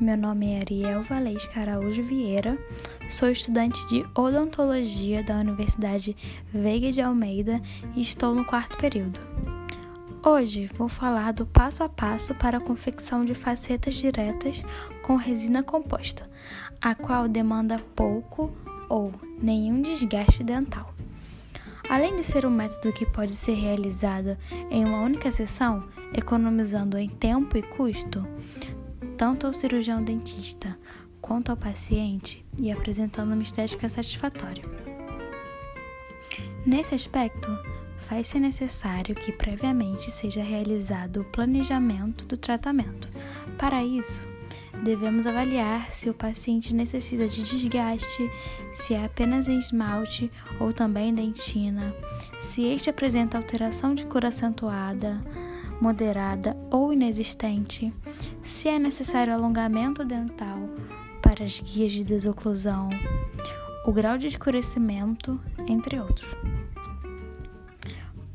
meu nome é Ariel Valesca Araújo Vieira, sou estudante de odontologia da Universidade Veiga de Almeida e estou no quarto período. Hoje vou falar do passo a passo para a confecção de facetas diretas com resina composta, a qual demanda pouco ou nenhum desgaste dental. Além de ser um método que pode ser realizado em uma única sessão, economizando em tempo e custo, tanto ao cirurgião dentista quanto ao paciente e apresentando uma estética satisfatória. Nesse aspecto, faz-se necessário que previamente seja realizado o planejamento do tratamento. Para isso, devemos avaliar se o paciente necessita de desgaste, se é apenas esmalte ou também dentina, se este apresenta alteração de cor acentuada, moderada ou inexistente, se é necessário alongamento dental para as guias de desoclusão, o grau de escurecimento, entre outros.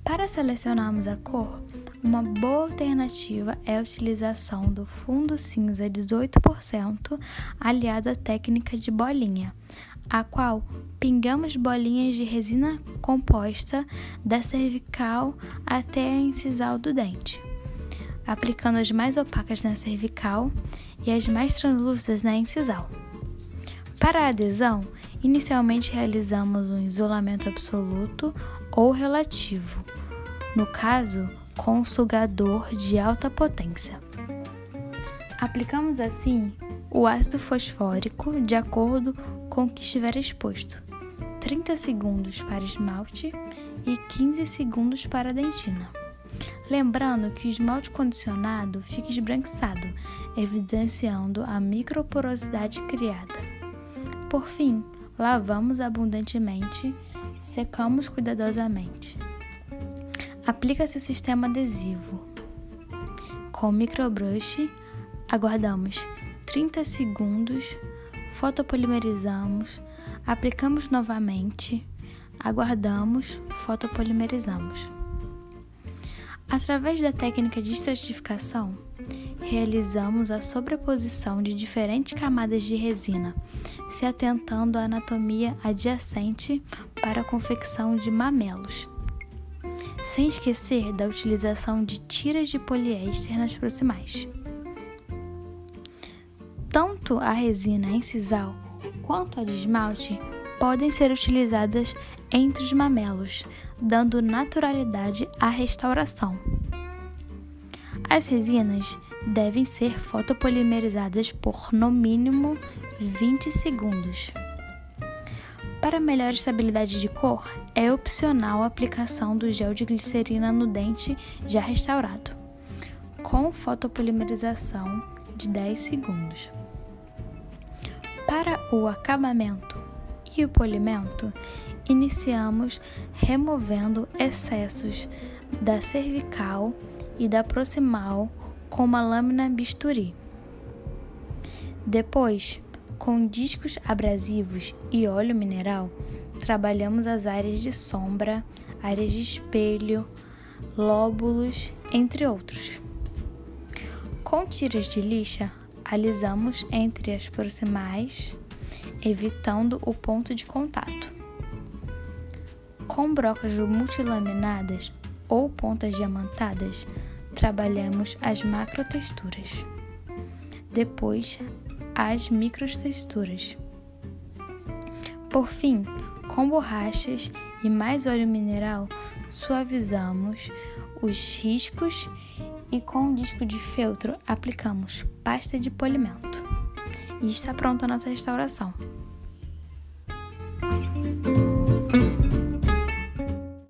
Para selecionarmos a cor, uma boa alternativa é a utilização do fundo cinza 18% aliado à técnica de bolinha, a qual pingamos bolinhas de resina composta da cervical até a incisal do dente, aplicando as mais opacas na cervical e as mais translúcidas na incisal. Para a adesão, inicialmente realizamos um isolamento absoluto ou relativo. No caso, com um sugador de alta potência. Aplicamos assim o ácido fosfórico de acordo com o que estiver exposto. 30 segundos para esmalte e 15 segundos para dentina. Lembrando que o esmalte condicionado fica esbranquiçado, evidenciando a microporosidade criada. Por fim, lavamos abundantemente, secamos cuidadosamente. Aplica-se o sistema adesivo. Com o microbrush, aguardamos 30 segundos, fotopolimerizamos, aplicamos novamente, aguardamos, fotopolimerizamos. Através da técnica de estratificação, realizamos a sobreposição de diferentes camadas de resina, se atentando à anatomia adjacente para a confecção de mamelos sem esquecer da utilização de tiras de poliéster nas proximais. Tanto a resina incisal quanto a de esmalte podem ser utilizadas entre os mamelos, dando naturalidade à restauração. As resinas devem ser fotopolimerizadas por no mínimo 20 segundos. Para melhor estabilidade de cor, é opcional a aplicação do gel de glicerina no dente já restaurado, com fotopolimerização de 10 segundos. Para o acabamento e o polimento, iniciamos removendo excessos da cervical e da proximal com uma lâmina bisturi. Depois, com discos abrasivos e óleo mineral, trabalhamos as áreas de sombra, áreas de espelho, lóbulos, entre outros. Com tiras de lixa, alisamos entre as proximais, evitando o ponto de contato. Com brocas multilaminadas ou pontas diamantadas, trabalhamos as macrotexturas. Depois, as microtexturas. Por fim, com borrachas e mais óleo mineral, suavizamos os riscos e com um disco de feltro aplicamos pasta de polimento. E está pronta a nossa restauração.